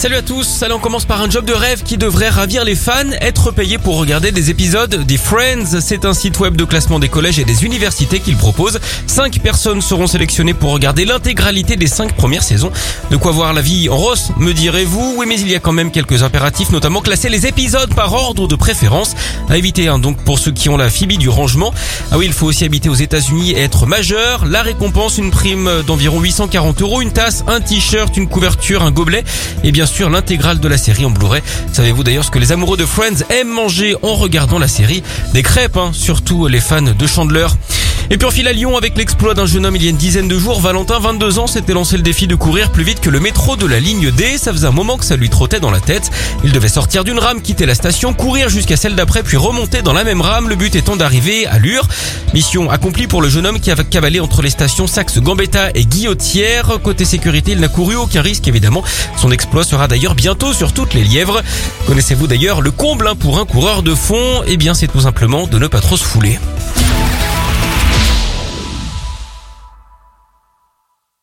Salut à tous, allez on commence par un job de rêve qui devrait ravir les fans, être payé pour regarder des épisodes des Friends. C'est un site web de classement des collèges et des universités qu'il propose. Cinq personnes seront sélectionnées pour regarder l'intégralité des cinq premières saisons. De quoi voir la vie en rose, me direz-vous Oui mais il y a quand même quelques impératifs, notamment classer les épisodes par ordre de préférence. À éviter hein, donc pour ceux qui ont la phobie du rangement. Ah oui, il faut aussi habiter aux États-Unis et être majeur. La récompense, une prime d'environ 840 euros, une tasse, un t-shirt, une couverture, un gobelet et bien sûr l'intégrale de la série en Blu-ray. Savez-vous d'ailleurs ce que les amoureux de Friends aiment manger en regardant la série? Des crêpes, hein, surtout les fans de Chandler. Et puis on file à Lyon avec l'exploit d'un jeune homme il y a une dizaine de jours. Valentin, 22 ans, s'était lancé le défi de courir plus vite que le métro de la ligne D. Ça faisait un moment que ça lui trottait dans la tête. Il devait sortir d'une rame, quitter la station, courir jusqu'à celle d'après, puis remonter dans la même rame, le but étant d'arriver à Lure. Mission accomplie pour le jeune homme qui a cavalé entre les stations Saxe-Gambetta et Guillotière. Côté sécurité, il n'a couru aucun risque évidemment. Son exploit sera d'ailleurs bientôt sur toutes les lièvres. Connaissez-vous d'ailleurs le comble hein, pour un coureur de fond? Eh bien c'est tout simplement de ne pas trop se fouler.